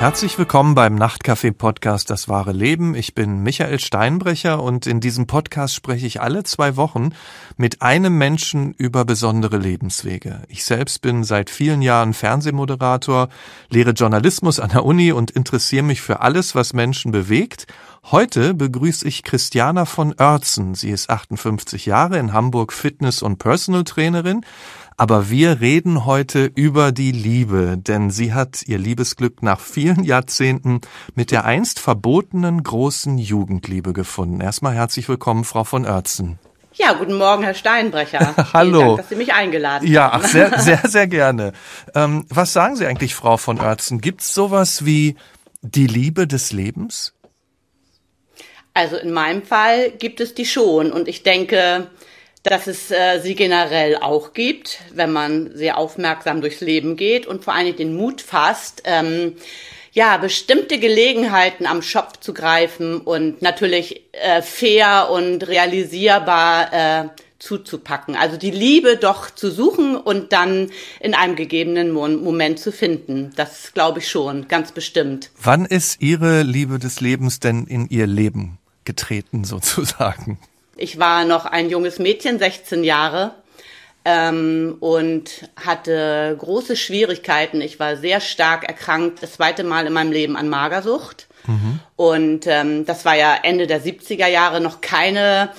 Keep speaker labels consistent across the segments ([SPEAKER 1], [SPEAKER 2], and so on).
[SPEAKER 1] Herzlich willkommen beim Nachtcafé-Podcast Das wahre Leben. Ich bin Michael Steinbrecher und in diesem Podcast spreche ich alle zwei Wochen mit einem Menschen über besondere Lebenswege. Ich selbst bin seit vielen Jahren Fernsehmoderator, lehre Journalismus an der Uni und interessiere mich für alles, was Menschen bewegt. Heute begrüße ich Christiana von Oertzen. Sie ist 58 Jahre in Hamburg Fitness- und Personal Trainerin. Aber wir reden heute über die Liebe, denn sie hat ihr Liebesglück nach vielen Jahrzehnten mit der einst verbotenen großen Jugendliebe gefunden. Erstmal herzlich willkommen, Frau von Oertzen.
[SPEAKER 2] Ja, guten Morgen, Herr Steinbrecher.
[SPEAKER 1] Hallo.
[SPEAKER 2] Vielen Dank, dass Sie mich eingeladen haben.
[SPEAKER 1] Ja, ach, sehr, sehr, sehr gerne. Ähm, was sagen Sie eigentlich, Frau von Oertzen? Gibt's sowas wie die Liebe des Lebens?
[SPEAKER 2] Also in meinem Fall gibt es die schon und ich denke, dass es äh, sie generell auch gibt, wenn man sehr aufmerksam durchs Leben geht und vor allen Dingen den Mut fasst, ähm, ja, bestimmte Gelegenheiten am Schopf zu greifen und natürlich äh, fair und realisierbar äh, zuzupacken. Also die Liebe doch zu suchen und dann in einem gegebenen Moment zu finden. Das glaube ich schon, ganz bestimmt.
[SPEAKER 1] Wann ist Ihre Liebe des Lebens denn in Ihr Leben getreten, sozusagen?
[SPEAKER 2] Ich war noch ein junges Mädchen, 16 Jahre, ähm, und hatte große Schwierigkeiten. Ich war sehr stark erkrankt, das zweite Mal in meinem Leben an Magersucht. Mhm. Und ähm, das war ja Ende der 70er Jahre noch keine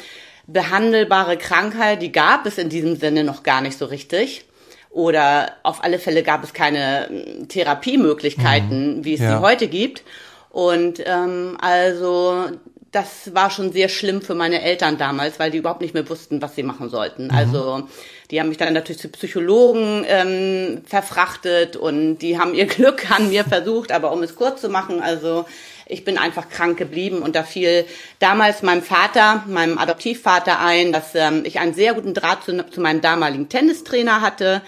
[SPEAKER 2] behandelbare Krankheit. Die gab es in diesem Sinne noch gar nicht so richtig. Oder auf alle Fälle gab es keine ähm, Therapiemöglichkeiten, mhm. wie es ja. sie heute gibt. Und ähm, also das war schon sehr schlimm für meine Eltern damals, weil die überhaupt nicht mehr wussten, was sie machen sollten. Mhm. Also die haben mich dann natürlich zu Psychologen ähm, verfrachtet und die haben ihr Glück an mir versucht, aber um es kurz zu machen, also ich bin einfach krank geblieben und da fiel damals meinem Vater, meinem Adoptivvater ein, dass ähm, ich einen sehr guten Draht zu, zu meinem damaligen Tennistrainer hatte,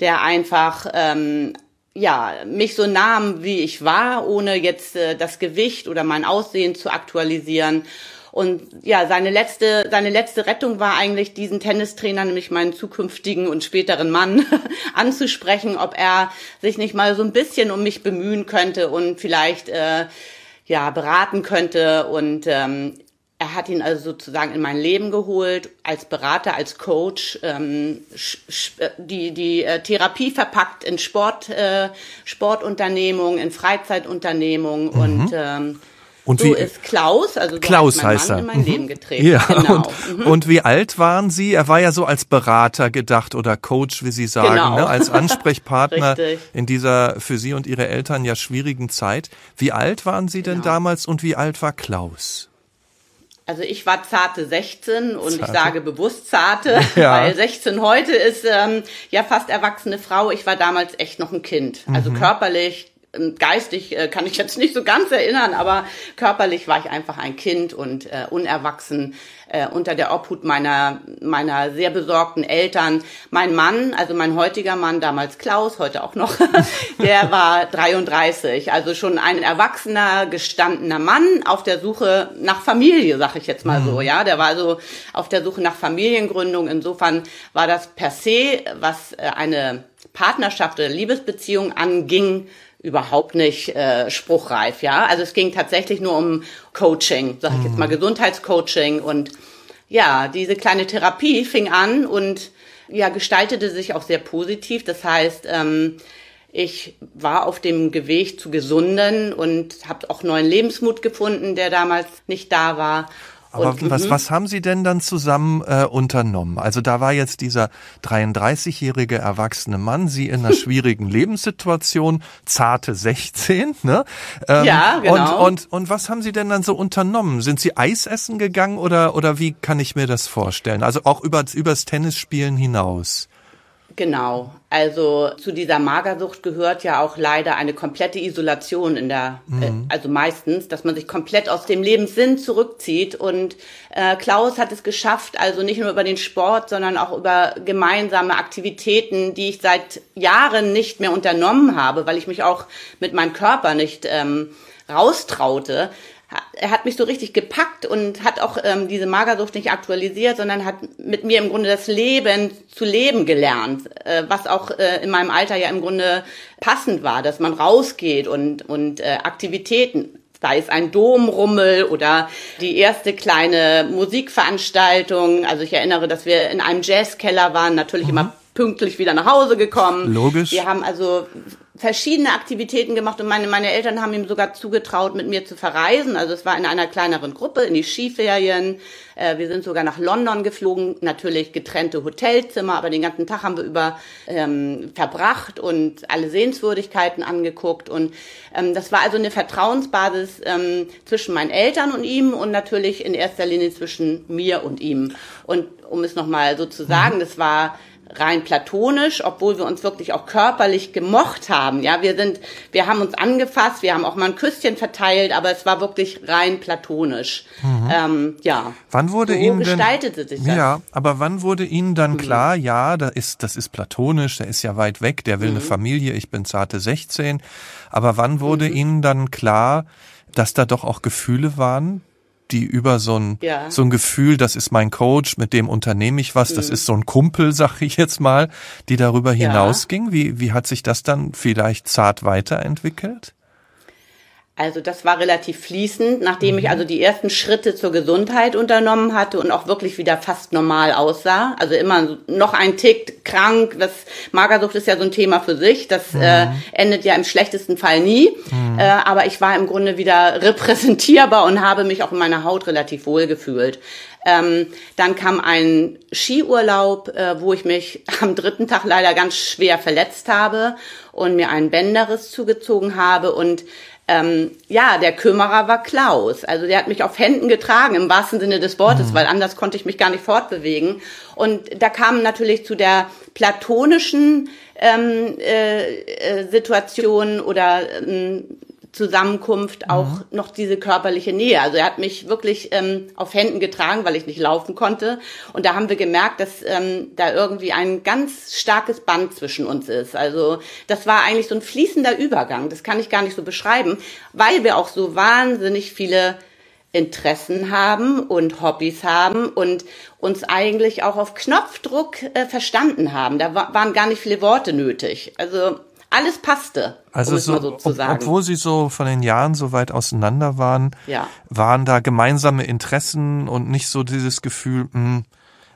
[SPEAKER 2] der einfach ähm, ja, mich so nahm, wie ich war, ohne jetzt äh, das Gewicht oder mein Aussehen zu aktualisieren. Und ja, seine letzte, seine letzte Rettung war eigentlich, diesen Tennistrainer, nämlich meinen zukünftigen und späteren Mann, anzusprechen, ob er sich nicht mal so ein bisschen um mich bemühen könnte und vielleicht äh, ja beraten könnte. Und ähm, er hat ihn also sozusagen in mein Leben geholt, als Berater, als Coach, ähm, die, die äh, Therapie verpackt in Sport, äh, Sportunternehmungen, in Freizeitunternehmungen mhm. und ähm, und so wie, ist Klaus, also so
[SPEAKER 1] Klaus
[SPEAKER 2] heißt,
[SPEAKER 1] Mann
[SPEAKER 2] er. in mein
[SPEAKER 1] mhm.
[SPEAKER 2] Leben getreten.
[SPEAKER 1] Ja,
[SPEAKER 2] genau.
[SPEAKER 1] Und, mhm. und, wie alt waren Sie? Er war ja so als Berater gedacht oder Coach, wie Sie sagen,
[SPEAKER 2] genau.
[SPEAKER 1] ne? als Ansprechpartner in dieser für Sie und Ihre Eltern ja schwierigen Zeit. Wie alt waren Sie denn genau. damals und wie alt war Klaus?
[SPEAKER 2] Also ich war zarte 16 und zarte. ich sage bewusst zarte, ja. weil 16 heute ist ähm, ja fast erwachsene Frau. Ich war damals echt noch ein Kind. Also mhm. körperlich ähm, geistig äh, kann ich jetzt nicht so ganz erinnern, aber körperlich war ich einfach ein Kind und äh, unerwachsen äh, unter der Obhut meiner meiner sehr besorgten Eltern. Mein Mann, also mein heutiger Mann, damals Klaus, heute auch noch, der war 33, also schon ein erwachsener, gestandener Mann auf der Suche nach Familie, sag ich jetzt mal mhm. so, ja. Der war also auf der Suche nach Familiengründung. Insofern war das per se, was äh, eine Partnerschaft oder Liebesbeziehung anging, überhaupt nicht äh, spruchreif, ja. Also es ging tatsächlich nur um Coaching, sag ich jetzt mal mhm. Gesundheitscoaching und ja, diese kleine Therapie fing an und ja gestaltete sich auch sehr positiv. Das heißt, ähm, ich war auf dem Weg zu gesunden und habe auch neuen Lebensmut gefunden, der damals nicht da war.
[SPEAKER 1] Aber und, was, mhm. was haben Sie denn dann zusammen äh, unternommen? Also da war jetzt dieser 33-jährige erwachsene Mann, Sie in einer schwierigen Lebenssituation, zarte 16, ne?
[SPEAKER 2] Ähm, ja,
[SPEAKER 1] genau. Und, und, und was haben Sie denn dann so unternommen? Sind Sie Eis essen gegangen oder, oder wie kann ich mir das vorstellen? Also auch über, übers Tennisspielen hinaus?
[SPEAKER 2] Genau. Also zu dieser Magersucht gehört ja auch leider eine komplette Isolation in der, äh, mhm. äh, also meistens, dass man sich komplett aus dem Lebenssinn zurückzieht. Und äh, Klaus hat es geschafft, also nicht nur über den Sport, sondern auch über gemeinsame Aktivitäten, die ich seit Jahren nicht mehr unternommen habe, weil ich mich auch mit meinem Körper nicht ähm, raustraute, er hat mich so richtig gepackt und hat auch ähm, diese Magersucht nicht aktualisiert, sondern hat mit mir im Grunde das Leben zu leben gelernt, äh, was auch äh, in meinem Alter ja im Grunde passend war, dass man rausgeht und, und äh, Aktivitäten sei es ein Domrummel oder die erste kleine Musikveranstaltung. Also ich erinnere, dass wir in einem Jazzkeller waren, natürlich mhm. immer pünktlich wieder nach Hause gekommen.
[SPEAKER 1] Logisch.
[SPEAKER 2] Wir haben also verschiedene Aktivitäten gemacht und meine, meine Eltern haben ihm sogar zugetraut, mit mir zu verreisen. Also es war in einer kleineren Gruppe, in die Skiferien. Äh, wir sind sogar nach London geflogen, natürlich getrennte Hotelzimmer, aber den ganzen Tag haben wir über ähm, verbracht und alle Sehenswürdigkeiten angeguckt. Und ähm, das war also eine Vertrauensbasis ähm, zwischen meinen Eltern und ihm und natürlich in erster Linie zwischen mir und ihm. Und um es nochmal so zu sagen, mhm. das war rein platonisch, obwohl wir uns wirklich auch körperlich gemocht haben. Ja, wir sind, wir haben uns angefasst, wir haben auch mal ein Küsschen verteilt, aber es war wirklich rein platonisch. Mhm. Ähm, ja.
[SPEAKER 1] Wann wurde
[SPEAKER 2] so
[SPEAKER 1] Ihnen
[SPEAKER 2] gestaltete
[SPEAKER 1] denn,
[SPEAKER 2] sich das?
[SPEAKER 1] Ja, aber wann wurde Ihnen dann mhm. klar, ja, da ist, das ist platonisch, der ist ja weit weg, der will mhm. eine Familie, ich bin zarte 16. Aber wann wurde mhm. Ihnen dann klar, dass da doch auch Gefühle waren, die über so ein, ja. so ein Gefühl, das ist mein Coach, mit dem unternehme ich was, mhm. das ist so ein Kumpel, sag ich jetzt mal, die darüber hinausging. Wie, wie hat sich das dann vielleicht zart weiterentwickelt?
[SPEAKER 2] Also das war relativ fließend, nachdem mhm. ich also die ersten Schritte zur Gesundheit unternommen hatte und auch wirklich wieder fast normal aussah. Also immer noch ein Tick krank. Das Magersucht ist ja so ein Thema für sich. Das mhm. äh, endet ja im schlechtesten Fall nie. Mhm. Äh, aber ich war im Grunde wieder repräsentierbar und habe mich auch in meiner Haut relativ wohl gefühlt. Ähm, dann kam ein Skiurlaub, äh, wo ich mich am dritten Tag leider ganz schwer verletzt habe und mir einen Bänderriss zugezogen habe und ähm, ja, der Kümmerer war Klaus. Also der hat mich auf Händen getragen, im wahrsten Sinne des Wortes, mhm. weil anders konnte ich mich gar nicht fortbewegen. Und da kam natürlich zu der platonischen ähm, äh, äh, Situation oder ähm, Zusammenkunft auch mhm. noch diese körperliche Nähe. Also er hat mich wirklich ähm, auf Händen getragen, weil ich nicht laufen konnte. Und da haben wir gemerkt, dass ähm, da irgendwie ein ganz starkes Band zwischen uns ist. Also das war eigentlich so ein fließender Übergang. Das kann ich gar nicht so beschreiben, weil wir auch so wahnsinnig viele Interessen haben und Hobbys haben und uns eigentlich auch auf Knopfdruck äh, verstanden haben. Da waren gar nicht viele Worte nötig. Also alles passte.
[SPEAKER 1] Also um so, so ob, obwohl sie so von den Jahren so weit auseinander waren, ja. waren da gemeinsame Interessen und nicht so dieses Gefühl, mh, hm,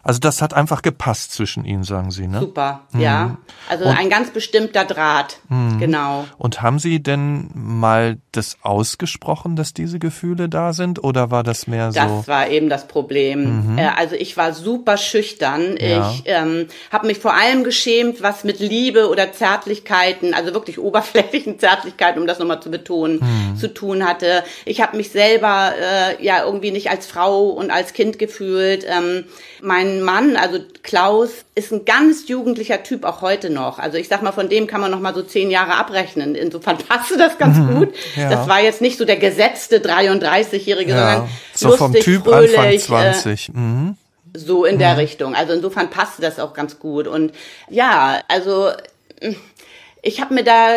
[SPEAKER 1] also das hat einfach gepasst zwischen ihnen, sagen Sie, ne?
[SPEAKER 2] Super, mhm. ja. Also und, ein ganz bestimmter Draht, mhm. genau.
[SPEAKER 1] Und haben Sie denn mal das ausgesprochen, dass diese Gefühle da sind, oder war das mehr so?
[SPEAKER 2] Das war eben das Problem. Mhm. Äh, also ich war super schüchtern. Ja. Ich ähm, habe mich vor allem geschämt, was mit Liebe oder Zärtlichkeiten, also wirklich oberflächlichen Zärtlichkeiten, um das nochmal zu betonen, mhm. zu tun hatte. Ich habe mich selber äh, ja irgendwie nicht als Frau und als Kind gefühlt. Ähm, mein Mann, also Klaus, ist ein ganz jugendlicher Typ auch heute noch. Also ich sag mal, von dem kann man noch mal so zehn Jahre abrechnen. Insofern passte das ganz mhm, gut. Ja. Das war jetzt nicht so der gesetzte 33-Jährige, ja. sondern so lustig, vom Typ fröhlich, Anfang
[SPEAKER 1] 20. Äh, mhm.
[SPEAKER 2] So in der mhm. Richtung. Also insofern passte das auch ganz gut. Und ja, also ich habe mir da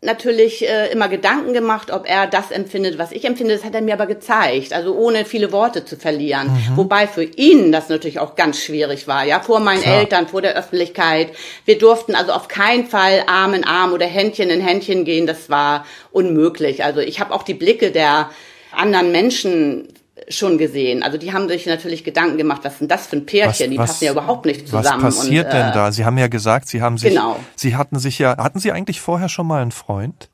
[SPEAKER 2] natürlich äh, immer Gedanken gemacht, ob er das empfindet, was ich empfinde. Das hat er mir aber gezeigt, also ohne viele Worte zu verlieren. Mhm. Wobei für ihn das natürlich auch ganz schwierig war, ja, vor meinen Klar. Eltern, vor der Öffentlichkeit. Wir durften also auf keinen Fall Arm in Arm oder Händchen in Händchen gehen. Das war unmöglich. Also ich habe auch die Blicke der anderen Menschen schon gesehen. Also die haben sich natürlich Gedanken gemacht, was sind das für ein Pärchen? Was, die passen ja überhaupt nicht zusammen.
[SPEAKER 1] Was passiert und, äh, denn da? Sie haben ja gesagt, Sie haben sich, genau. Sie hatten sich ja, hatten Sie eigentlich vorher schon mal einen Freund?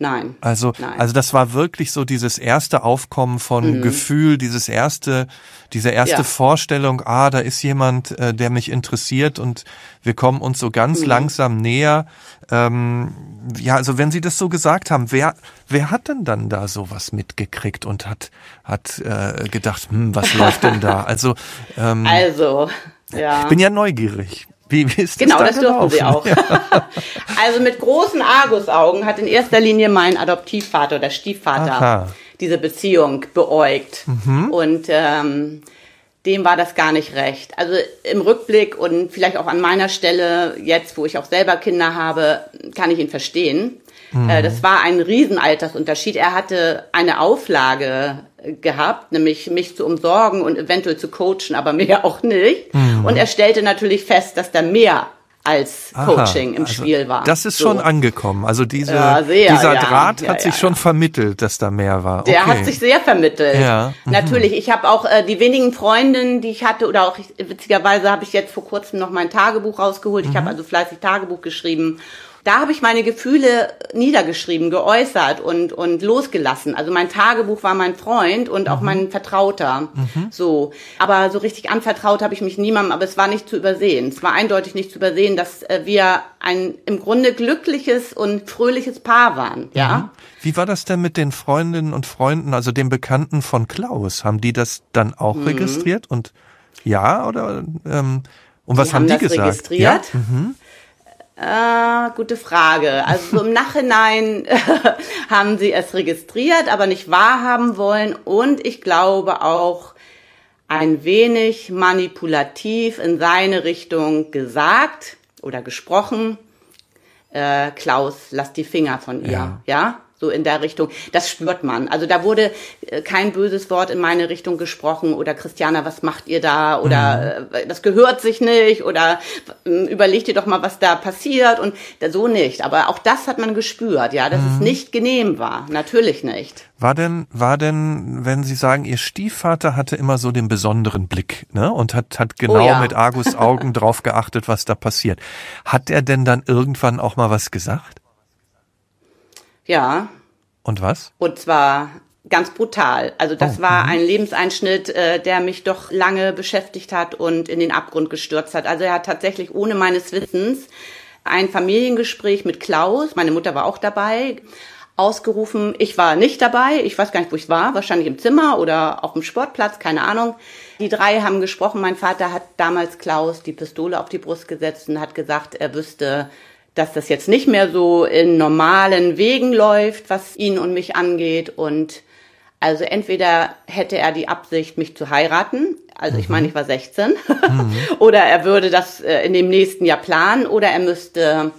[SPEAKER 2] Nein.
[SPEAKER 1] Also,
[SPEAKER 2] Nein.
[SPEAKER 1] also das war wirklich so dieses erste Aufkommen von mhm. Gefühl, dieses erste, diese erste ja. Vorstellung, ah, da ist jemand, äh, der mich interessiert und wir kommen uns so ganz mhm. langsam näher. Ähm, ja, also wenn Sie das so gesagt haben, wer, wer hat denn dann da sowas mitgekriegt und hat, hat äh, gedacht, hm, was läuft denn da? Also,
[SPEAKER 2] ähm, also,
[SPEAKER 1] ja. Ich bin ja neugierig. Wie, wie ist
[SPEAKER 2] das genau, das
[SPEAKER 1] gelaufen?
[SPEAKER 2] dürfen Sie auch. Ja. also mit großen Argusaugen hat in erster Linie mein Adoptivvater oder Stiefvater Aha. diese Beziehung beäugt. Mhm. Und ähm, dem war das gar nicht recht. Also im Rückblick und vielleicht auch an meiner Stelle, jetzt wo ich auch selber Kinder habe, kann ich ihn verstehen. Mhm. Das war ein Riesenaltersunterschied. Er hatte eine Auflage gehabt, nämlich mich zu umsorgen und eventuell zu coachen, aber mehr auch nicht. Mhm. Und er stellte natürlich fest, dass da mehr als Coaching Aha, im also Spiel war.
[SPEAKER 1] Das ist so. schon angekommen. Also diese, ja, sehr, dieser ja, Draht ja, hat sich schon vermittelt, dass da mehr war.
[SPEAKER 2] Okay. Der hat sich sehr vermittelt. Ja. Mhm. Natürlich. Ich habe auch äh, die wenigen Freundinnen, die ich hatte, oder auch witzigerweise habe ich jetzt vor kurzem noch mein Tagebuch rausgeholt. Ich mhm. habe also fleißig Tagebuch geschrieben da habe ich meine Gefühle niedergeschrieben, geäußert und, und losgelassen. Also mein Tagebuch war mein Freund und auch mhm. mein Vertrauter. Mhm. So. Aber so richtig anvertraut habe ich mich niemandem, aber es war nicht zu übersehen. Es war eindeutig nicht zu übersehen, dass äh, wir ein im Grunde glückliches und fröhliches Paar waren, ja. Mhm.
[SPEAKER 1] Wie war das denn mit den Freundinnen und Freunden, also den Bekannten von Klaus? Haben die das dann auch mhm. registriert und ja oder ähm, und was die haben, haben die gesagt?
[SPEAKER 2] Registriert? Ja? Mhm. Äh, gute Frage. Also so im Nachhinein haben sie es registriert, aber nicht wahrhaben wollen und ich glaube auch ein wenig manipulativ in seine Richtung gesagt oder gesprochen. Äh, Klaus, lass die Finger von ihr, ja. ja? So in der Richtung. Das spürt man. Also da wurde äh, kein böses Wort in meine Richtung gesprochen oder Christiana, was macht ihr da oder mhm. Äh, das gehört sich nicht oder äh, überlegt ihr doch mal, was da passiert und so nicht. Aber auch das hat man gespürt, ja, dass mhm. es nicht genehm war. Natürlich nicht.
[SPEAKER 1] War denn, war denn, wenn Sie sagen, Ihr Stiefvater hatte immer so den besonderen Blick, ne? Und hat, hat genau oh ja. mit Argus Augen drauf geachtet, was da passiert. Hat er denn dann irgendwann auch mal was gesagt?
[SPEAKER 2] Ja.
[SPEAKER 1] Und was?
[SPEAKER 2] Und zwar ganz brutal. Also das oh, war mhm. ein Lebenseinschnitt, äh, der mich doch lange beschäftigt hat und in den Abgrund gestürzt hat. Also er hat tatsächlich ohne meines Wissens ein Familiengespräch mit Klaus, meine Mutter war auch dabei, ausgerufen. Ich war nicht dabei, ich weiß gar nicht, wo ich war, wahrscheinlich im Zimmer oder auf dem Sportplatz, keine Ahnung. Die drei haben gesprochen. Mein Vater hat damals Klaus die Pistole auf die Brust gesetzt und hat gesagt, er wüsste dass das jetzt nicht mehr so in normalen Wegen läuft, was ihn und mich angeht. Und also entweder hätte er die Absicht, mich zu heiraten, also ich meine, mhm. ich war 16, mhm. oder er würde das äh, in dem nächsten Jahr planen, oder er müsste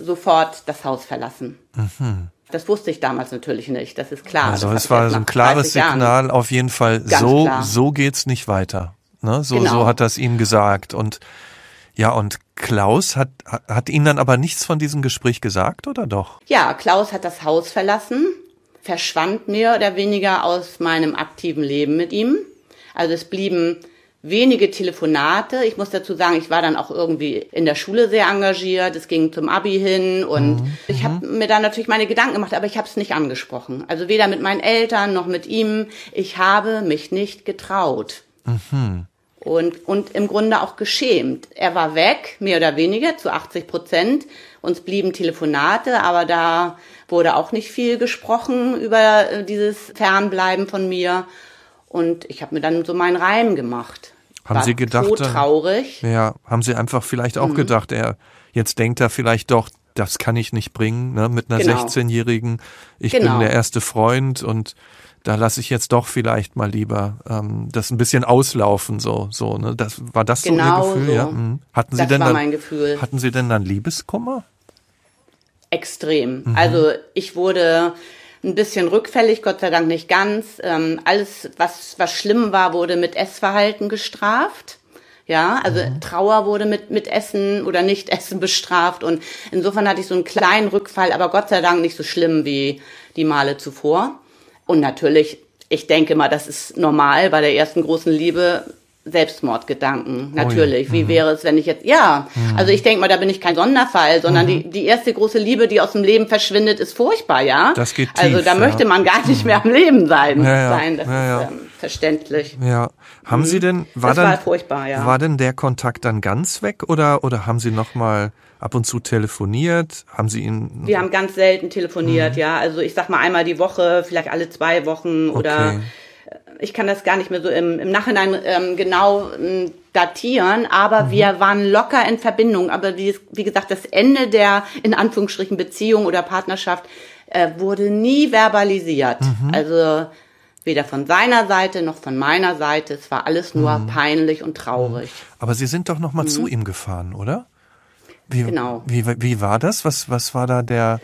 [SPEAKER 2] sofort das Haus verlassen. Mhm. Das wusste ich damals natürlich nicht, das ist klar.
[SPEAKER 1] Also es war so ein klares Signal, auf jeden Fall, Ganz so, klar. so geht's nicht weiter. Ne? So, genau. so hat das ihm gesagt. Und ja, und Klaus hat, hat Ihnen dann aber nichts von diesem Gespräch gesagt, oder doch?
[SPEAKER 2] Ja, Klaus hat das Haus verlassen, verschwand mehr oder weniger aus meinem aktiven Leben mit ihm. Also es blieben wenige Telefonate. Ich muss dazu sagen, ich war dann auch irgendwie in der Schule sehr engagiert. Es ging zum Abi hin und mhm. ich habe mir da natürlich meine Gedanken gemacht, aber ich habe es nicht angesprochen. Also weder mit meinen Eltern noch mit ihm. Ich habe mich nicht getraut. Mhm und, und im Grunde auch geschämt. Er war weg, mehr oder weniger, zu 80 Prozent. Uns blieben Telefonate, aber da wurde auch nicht viel gesprochen über äh, dieses Fernbleiben von mir. Und ich habe mir dann so meinen Reim gemacht.
[SPEAKER 1] Haben war Sie gedacht? So
[SPEAKER 2] äh, traurig.
[SPEAKER 1] Ja, haben Sie einfach vielleicht auch mhm. gedacht, er jetzt denkt er vielleicht doch, das kann ich nicht bringen, ne, mit einer genau. 16-Jährigen. Ich genau. bin der erste Freund und da lasse ich jetzt doch vielleicht mal lieber ähm, das ein bisschen auslaufen, so, so, ne? Das war das genau so Ihr Gefühl, so. ja? Mhm. Hatten Sie
[SPEAKER 2] das
[SPEAKER 1] denn
[SPEAKER 2] war
[SPEAKER 1] dann,
[SPEAKER 2] mein Gefühl.
[SPEAKER 1] Hatten Sie denn dann Liebeskummer?
[SPEAKER 2] Extrem. Mhm. Also ich wurde ein bisschen rückfällig, Gott sei Dank nicht ganz. Ähm, alles, was, was schlimm war, wurde mit Essverhalten gestraft. Ja, also mhm. Trauer wurde mit, mit Essen oder Nicht-Essen bestraft und insofern hatte ich so einen kleinen Rückfall, aber Gott sei Dank nicht so schlimm wie die Male zuvor. Und natürlich, ich denke mal, das ist normal bei der ersten großen Liebe, Selbstmordgedanken, natürlich. Oh ja. Wie mhm. wäre es, wenn ich jetzt, ja, mhm. also ich denke mal, da bin ich kein Sonderfall, sondern mhm. die, die erste große Liebe, die aus dem Leben verschwindet, ist furchtbar, ja.
[SPEAKER 1] Das geht
[SPEAKER 2] also
[SPEAKER 1] tief,
[SPEAKER 2] Also da
[SPEAKER 1] ja.
[SPEAKER 2] möchte man gar nicht mehr am Leben sein.
[SPEAKER 1] Ja.
[SPEAKER 2] sein. Das ist ähm, verständlich.
[SPEAKER 1] Ja. Haben mhm. Sie denn, war
[SPEAKER 2] das
[SPEAKER 1] dann,
[SPEAKER 2] war furchtbar, ja.
[SPEAKER 1] war denn der Kontakt dann ganz weg oder, oder haben Sie nochmal ab und zu telefoniert? Haben Sie ihn?
[SPEAKER 2] Wir haben ganz selten telefoniert, mhm. ja. Also ich sag mal einmal die Woche, vielleicht alle zwei Wochen oder okay. ich kann das gar nicht mehr so im, im Nachhinein ähm, genau ähm, datieren, aber mhm. wir waren locker in Verbindung. Aber wie, wie gesagt, das Ende der in Anführungsstrichen Beziehung oder Partnerschaft äh, wurde nie verbalisiert. Mhm. Also Weder von seiner Seite noch von meiner Seite. Es war alles nur
[SPEAKER 1] Mhm.
[SPEAKER 2] peinlich und traurig.
[SPEAKER 1] Aber Sie sind doch noch mal
[SPEAKER 2] Mhm.
[SPEAKER 1] zu ihm gefahren, oder? Wie,
[SPEAKER 2] Genau.
[SPEAKER 1] Wie, wie war das? Was, was war da der,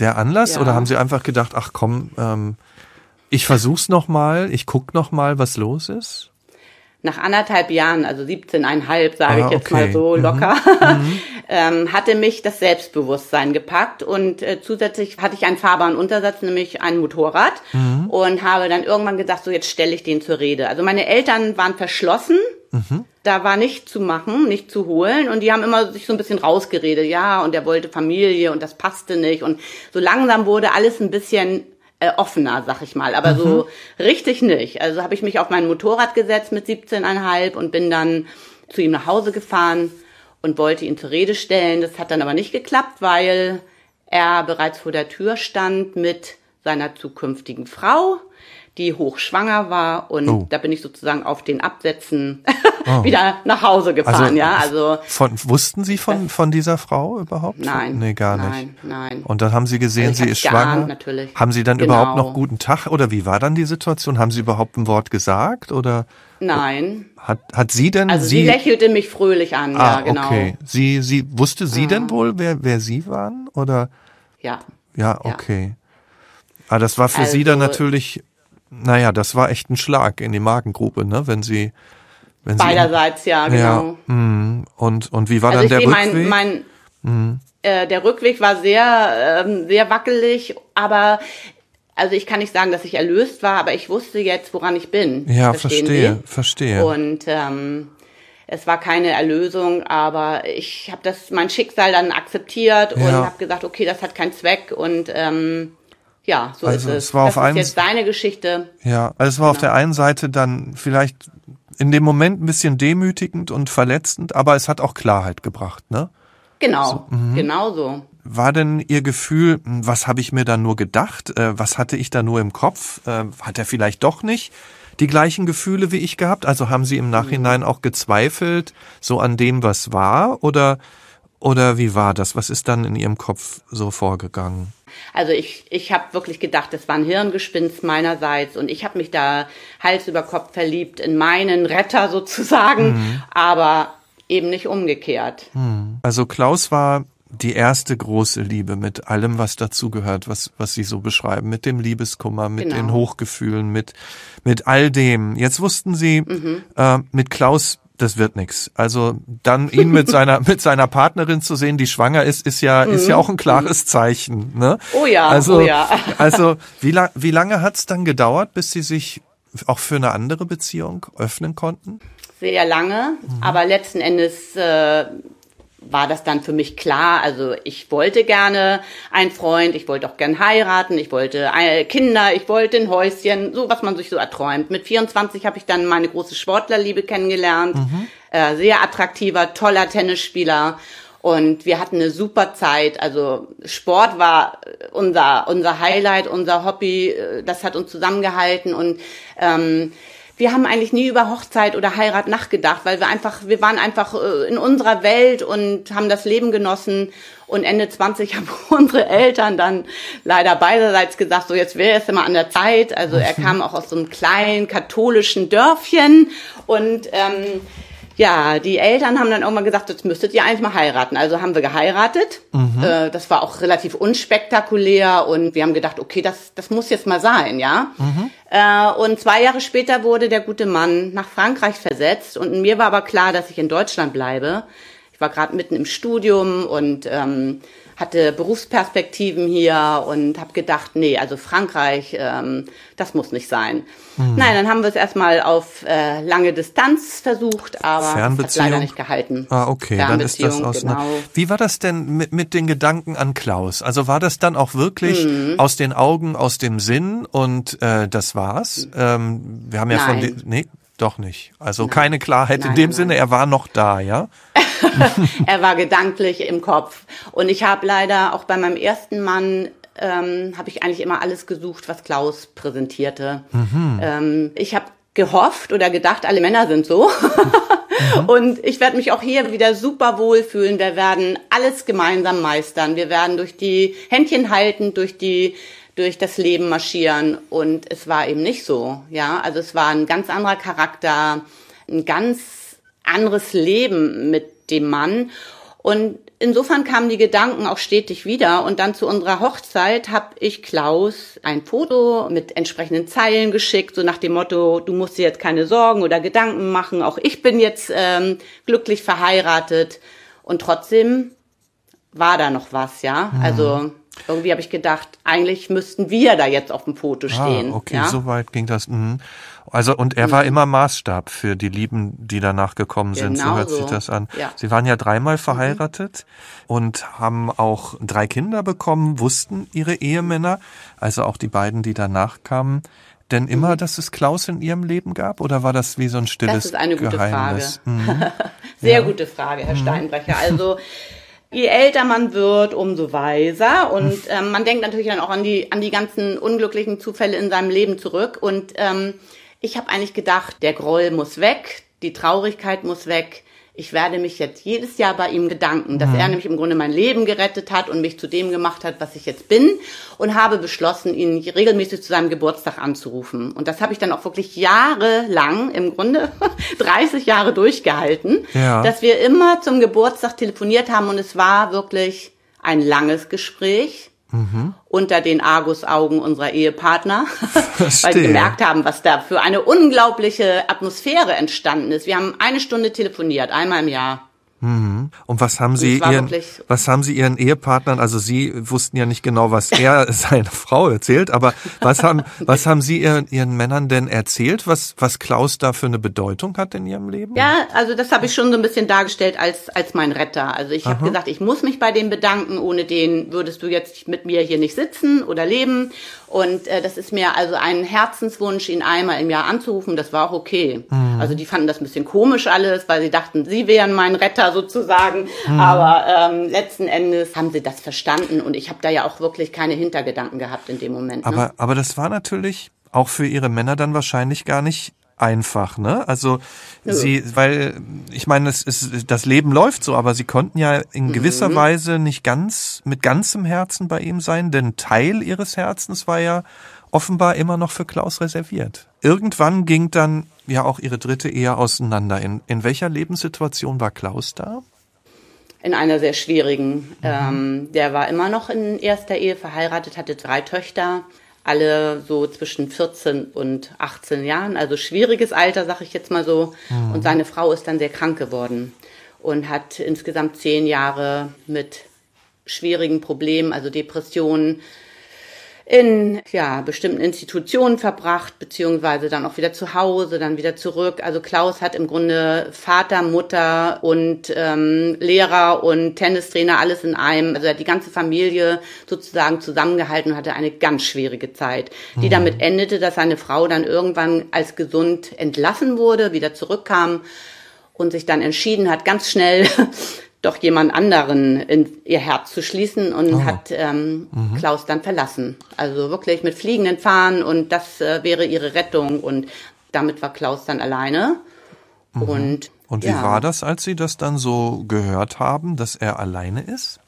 [SPEAKER 1] der Anlass?
[SPEAKER 2] Ja.
[SPEAKER 1] Oder haben Sie einfach gedacht, ach komm, ähm, ich versuch's noch mal, ich guck noch mal, was los ist?
[SPEAKER 2] Nach anderthalb Jahren, also 17,5 sage
[SPEAKER 1] Ah,
[SPEAKER 2] ich jetzt
[SPEAKER 1] okay.
[SPEAKER 2] mal so
[SPEAKER 1] Mhm.
[SPEAKER 2] locker, ähm, hatte mich das Selbstbewusstsein gepackt und äh, zusätzlich hatte ich einen fahrbaren Untersatz, nämlich ein Motorrad
[SPEAKER 1] Mhm.
[SPEAKER 2] und habe dann irgendwann gedacht, so jetzt stelle ich den zur Rede. Also meine Eltern waren verschlossen,
[SPEAKER 1] Mhm.
[SPEAKER 2] da war nicht zu machen, nicht zu holen und die haben immer sich so ein bisschen rausgeredet, ja, und er wollte Familie und das passte nicht und so langsam wurde alles ein bisschen äh, offener, sag ich mal, aber so richtig nicht. Also habe ich mich auf mein Motorrad gesetzt mit 17,5 und bin dann zu ihm nach Hause gefahren und wollte ihn zur Rede stellen. Das hat dann aber nicht geklappt, weil er bereits vor der Tür stand mit seiner zukünftigen Frau, die hochschwanger war und
[SPEAKER 1] Oh.
[SPEAKER 2] da bin ich sozusagen auf den Absätzen wieder nach Hause gefahren, ja, also
[SPEAKER 1] von, wussten Sie von, von dieser Frau überhaupt?
[SPEAKER 2] nein.
[SPEAKER 1] Nee, gar nicht.
[SPEAKER 2] Nein, nein.
[SPEAKER 1] Und dann haben Sie gesehen,
[SPEAKER 2] Also
[SPEAKER 1] sie ist schwanger.
[SPEAKER 2] geahnt, natürlich.
[SPEAKER 1] Haben Sie dann
[SPEAKER 2] Genau.
[SPEAKER 1] überhaupt noch guten Tag oder wie war dann die Situation? Haben Sie überhaupt ein Wort gesagt oder
[SPEAKER 2] Nein.
[SPEAKER 1] hat, hat sie denn
[SPEAKER 2] Also sie,
[SPEAKER 1] sie
[SPEAKER 2] lächelte mich fröhlich an,
[SPEAKER 1] Ah,
[SPEAKER 2] ja, genau.
[SPEAKER 1] okay. Sie, sie, wusste sie denn wohl, wer, wer Sie waren? Oder?
[SPEAKER 2] Ja.
[SPEAKER 1] Ja, okay. Ah, das war für Sie dann
[SPEAKER 2] Also-
[SPEAKER 1] natürlich, naja, das war echt ein Schlag in die Magengrube, ne, wenn Sie, wenn Sie.
[SPEAKER 2] Beiderseits, ja, genau.
[SPEAKER 1] Ja, mm, und, und wie war
[SPEAKER 2] Also
[SPEAKER 1] dann der
[SPEAKER 2] sehe, mein,
[SPEAKER 1] Rückweg? Mhm.
[SPEAKER 2] mein äh, der Rückweg war sehr, ähm, sehr wackelig, aber also ich kann nicht sagen, dass ich erlöst war, aber ich wusste jetzt, woran ich bin.
[SPEAKER 1] ja,
[SPEAKER 2] Verstehen
[SPEAKER 1] verstehe,
[SPEAKER 2] Sie?
[SPEAKER 1] verstehe.
[SPEAKER 2] Und ähm, es war keine Erlösung, aber ich habe das mein Schicksal dann akzeptiert und
[SPEAKER 1] Ja.
[SPEAKER 2] habe gesagt, okay, das hat keinen Zweck und ähm, ja, so
[SPEAKER 1] Also
[SPEAKER 2] ist
[SPEAKER 1] es
[SPEAKER 2] es.
[SPEAKER 1] war
[SPEAKER 2] das
[SPEAKER 1] auf
[SPEAKER 2] ist jetzt deine Geschichte.
[SPEAKER 1] Ja, also es war auf
[SPEAKER 2] Genau.
[SPEAKER 1] der einen Seite dann vielleicht in dem Moment ein bisschen demütigend und verletzend, aber es hat auch Klarheit gebracht, ne?
[SPEAKER 2] Genau,
[SPEAKER 1] mhm.
[SPEAKER 2] genau so.
[SPEAKER 1] War denn Ihr Gefühl, hm, was habe ich mir da nur gedacht? Äh, was hatte ich da nur im Kopf? Äh, hat er vielleicht doch nicht die gleichen Gefühle wie ich gehabt? Also haben Sie im Nachhinein auch gezweifelt, so an dem, was war? Oder, oder wie war das? Was ist dann in Ihrem Kopf so vorgegangen?
[SPEAKER 2] Also ich, ich habe wirklich gedacht, das war ein Hirngespinst meinerseits und ich habe mich da Hals über Kopf verliebt in meinen Retter sozusagen,
[SPEAKER 1] Mhm.
[SPEAKER 2] aber eben nicht umgekehrt.
[SPEAKER 1] Also Klaus war die erste große Liebe mit allem, was dazugehört, was, was Sie so beschreiben, mit dem Liebeskummer, mit
[SPEAKER 2] Genau.
[SPEAKER 1] den Hochgefühlen, mit, mit all dem. Jetzt wussten Sie,
[SPEAKER 2] Mhm.
[SPEAKER 1] äh, mit Klaus, das wird nix. Also dann ihn mit seiner, mit seiner Partnerin zu sehen, die schwanger ist, ist ja, ist ja auch ein klares Zeichen. Ne?
[SPEAKER 2] Mhm. Oh ja,
[SPEAKER 1] also,
[SPEAKER 2] oh ja.
[SPEAKER 1] also wie, la wie lange hat's dann gedauert, bis Sie sich auch für eine andere Beziehung öffnen konnten?
[SPEAKER 2] Sehr lange,
[SPEAKER 1] Mhm.
[SPEAKER 2] aber letzten Endes äh, war das dann für mich klar. Also ich wollte gerne einen Freund, ich wollte auch gern heiraten, ich wollte äh, Kinder, ich wollte ein Häuschen, so was man sich so erträumt. Mit 24 habe ich dann meine große Sportlerliebe kennengelernt. Äh, sehr attraktiver, toller Tennisspieler. Und wir hatten eine super Zeit. Also Sport war unser, unser Highlight, unser Hobby. äh, Das hat uns zusammengehalten. Und ähm, wir haben eigentlich nie über Hochzeit oder Heirat nachgedacht, weil wir einfach, wir waren einfach äh, in unserer Welt und haben das Leben genossen. Und Ende 20 haben unsere Eltern dann leider beiderseits gesagt, so jetzt wäre es immer an der Zeit. Also er kam auch aus so einem kleinen katholischen Dörfchen und ähm, ja, die Eltern haben dann irgendwann gesagt, jetzt müsstet ihr eigentlich mal heiraten. Also haben wir geheiratet. Äh, das war auch relativ unspektakulär und wir haben gedacht, okay, das, das muss jetzt mal sein, ja. Äh, und zwei Jahre später wurde der gute Mann nach Frankreich versetzt und mir war aber klar, dass ich in Deutschland bleibe. War gerade mitten im Studium und ähm, hatte Berufsperspektiven hier und habe gedacht, nee, also Frankreich, ähm, das muss nicht sein. Nein, dann haben wir es erstmal auf äh, lange Distanz versucht, aber hat leider nicht gehalten.
[SPEAKER 1] Ah, okay, dann ist das aus.
[SPEAKER 2] genau.
[SPEAKER 1] Wie war das denn mit, mit den Gedanken an Klaus? Also war das dann auch wirklich
[SPEAKER 2] Mhm.
[SPEAKER 1] aus den Augen, aus dem Sinn und äh, das war's? Ähm, wir haben ja von
[SPEAKER 2] Nein.
[SPEAKER 1] den, nee, doch nicht. Also keine Klarheit in
[SPEAKER 2] Nein,
[SPEAKER 1] dem
[SPEAKER 2] nein,
[SPEAKER 1] Sinne, er war noch da, ja?
[SPEAKER 2] er war gedanklich im Kopf. Und ich habe leider auch bei meinem ersten Mann ähm, habe ich eigentlich immer alles gesucht, was Klaus präsentierte. Ähm, ich habe gehofft oder gedacht, alle Männer sind so. Und ich werde mich auch hier wieder super wohlfühlen. Wir werden alles gemeinsam meistern. Wir werden durch die Händchen halten, durch die durch das Leben marschieren und es war eben nicht so, ja. Also es war ein ganz anderer Charakter, ein ganz anderes Leben mit dem Mann und insofern kamen die Gedanken auch stetig wieder und dann zu unserer Hochzeit habe ich Klaus ein Foto mit entsprechenden Zeilen geschickt, so nach dem Motto, du musst dir jetzt keine Sorgen oder Gedanken machen, auch ich bin jetzt ähm, glücklich verheiratet und trotzdem war da noch was, ja. Mhm. Also irgendwie habe ich gedacht, eigentlich müssten wir da jetzt auf dem Foto ah, stehen.
[SPEAKER 1] Ah, okay,
[SPEAKER 2] ja?
[SPEAKER 1] so weit ging das. Mhm. Also und er mhm. war immer Maßstab für die Lieben, die danach gekommen sind. Genau so hört so. sich das an. Ja. Sie waren ja dreimal verheiratet mhm. und haben auch drei Kinder bekommen, wussten ihre Ehemänner, also auch die beiden, die danach kamen, denn immer, mhm. dass es Klaus in ihrem Leben gab oder war das wie so ein stilles Das
[SPEAKER 2] ist eine gute
[SPEAKER 1] Geheimnis?
[SPEAKER 2] Frage. Mhm. Sehr ja. gute Frage, Herr mhm. Steinbrecher. Also je älter man wird, umso weiser. Und ähm, man denkt natürlich dann auch an die, an die ganzen unglücklichen Zufälle in seinem Leben zurück. Und ähm, ich habe eigentlich gedacht, der Groll muss weg, die Traurigkeit muss weg ich werde mich jetzt jedes Jahr bei ihm gedanken, dass mhm. er nämlich im Grunde mein Leben gerettet hat und mich zu dem gemacht hat, was ich jetzt bin und habe beschlossen, ihn regelmäßig zu seinem Geburtstag anzurufen. Und das habe ich dann auch wirklich jahrelang, im Grunde 30 Jahre durchgehalten, ja. dass wir immer zum Geburtstag telefoniert haben und es war wirklich ein langes Gespräch mhm. unter den Argusaugen unserer Ehepartner, weil sie gemerkt haben, was da für eine unglaubliche Atmosphäre entstanden ist. Wir haben eine Stunde telefoniert, einmal im Jahr.
[SPEAKER 1] Mhm. Und was haben Sie ihren, was haben Sie Ihren Ehepartnern, also Sie wussten ja nicht genau, was er seiner Frau erzählt, aber was haben, was haben Sie Ihren, Ihren Männern denn erzählt, was, was Klaus da für eine Bedeutung hat in Ihrem Leben?
[SPEAKER 2] Ja, also das habe ich schon so ein bisschen dargestellt als, als mein Retter. Also ich habe gesagt, ich muss mich bei dem bedanken, ohne den würdest du jetzt mit mir hier nicht sitzen oder leben. Und äh, das ist mir also ein Herzenswunsch, ihn einmal im Jahr anzurufen. Das war auch okay. Mhm. Also die fanden das ein bisschen komisch alles, weil sie dachten, sie wären mein Retter sozusagen. Mhm. Aber ähm, letzten Endes haben sie das verstanden und ich habe da ja auch wirklich keine Hintergedanken gehabt in dem Moment.
[SPEAKER 1] Ne? Aber, aber das war natürlich auch für ihre Männer dann wahrscheinlich gar nicht einfach, ne? Also ja. sie, weil ich meine, es ist das Leben läuft so, aber sie konnten ja in gewisser mhm. Weise nicht ganz mit ganzem Herzen bei ihm sein, denn Teil ihres Herzens war ja offenbar immer noch für Klaus reserviert. Irgendwann ging dann ja auch ihre dritte Ehe auseinander. In, in welcher Lebenssituation war Klaus da?
[SPEAKER 2] In einer sehr schwierigen. Mhm. Ähm, der war immer noch in erster Ehe verheiratet, hatte drei Töchter alle so zwischen 14 und 18 Jahren, also schwieriges Alter, sag ich jetzt mal so. Mhm. Und seine Frau ist dann sehr krank geworden und hat insgesamt zehn Jahre mit schwierigen Problemen, also Depressionen, in ja, bestimmten Institutionen verbracht, beziehungsweise dann auch wieder zu Hause, dann wieder zurück. Also Klaus hat im Grunde Vater, Mutter und ähm, Lehrer und Tennistrainer alles in einem. Also er hat die ganze Familie sozusagen zusammengehalten und hatte eine ganz schwierige Zeit, die mhm. damit endete, dass seine Frau dann irgendwann als gesund entlassen wurde, wieder zurückkam und sich dann entschieden hat, ganz schnell doch jemand anderen in ihr Herz zu schließen und oh. hat ähm, mhm. Klaus dann verlassen. Also wirklich mit fliegenden Fahnen und das äh, wäre ihre Rettung und damit war Klaus dann alleine.
[SPEAKER 1] Mhm. Und, und wie ja. war das, als Sie das dann so gehört haben, dass er alleine ist?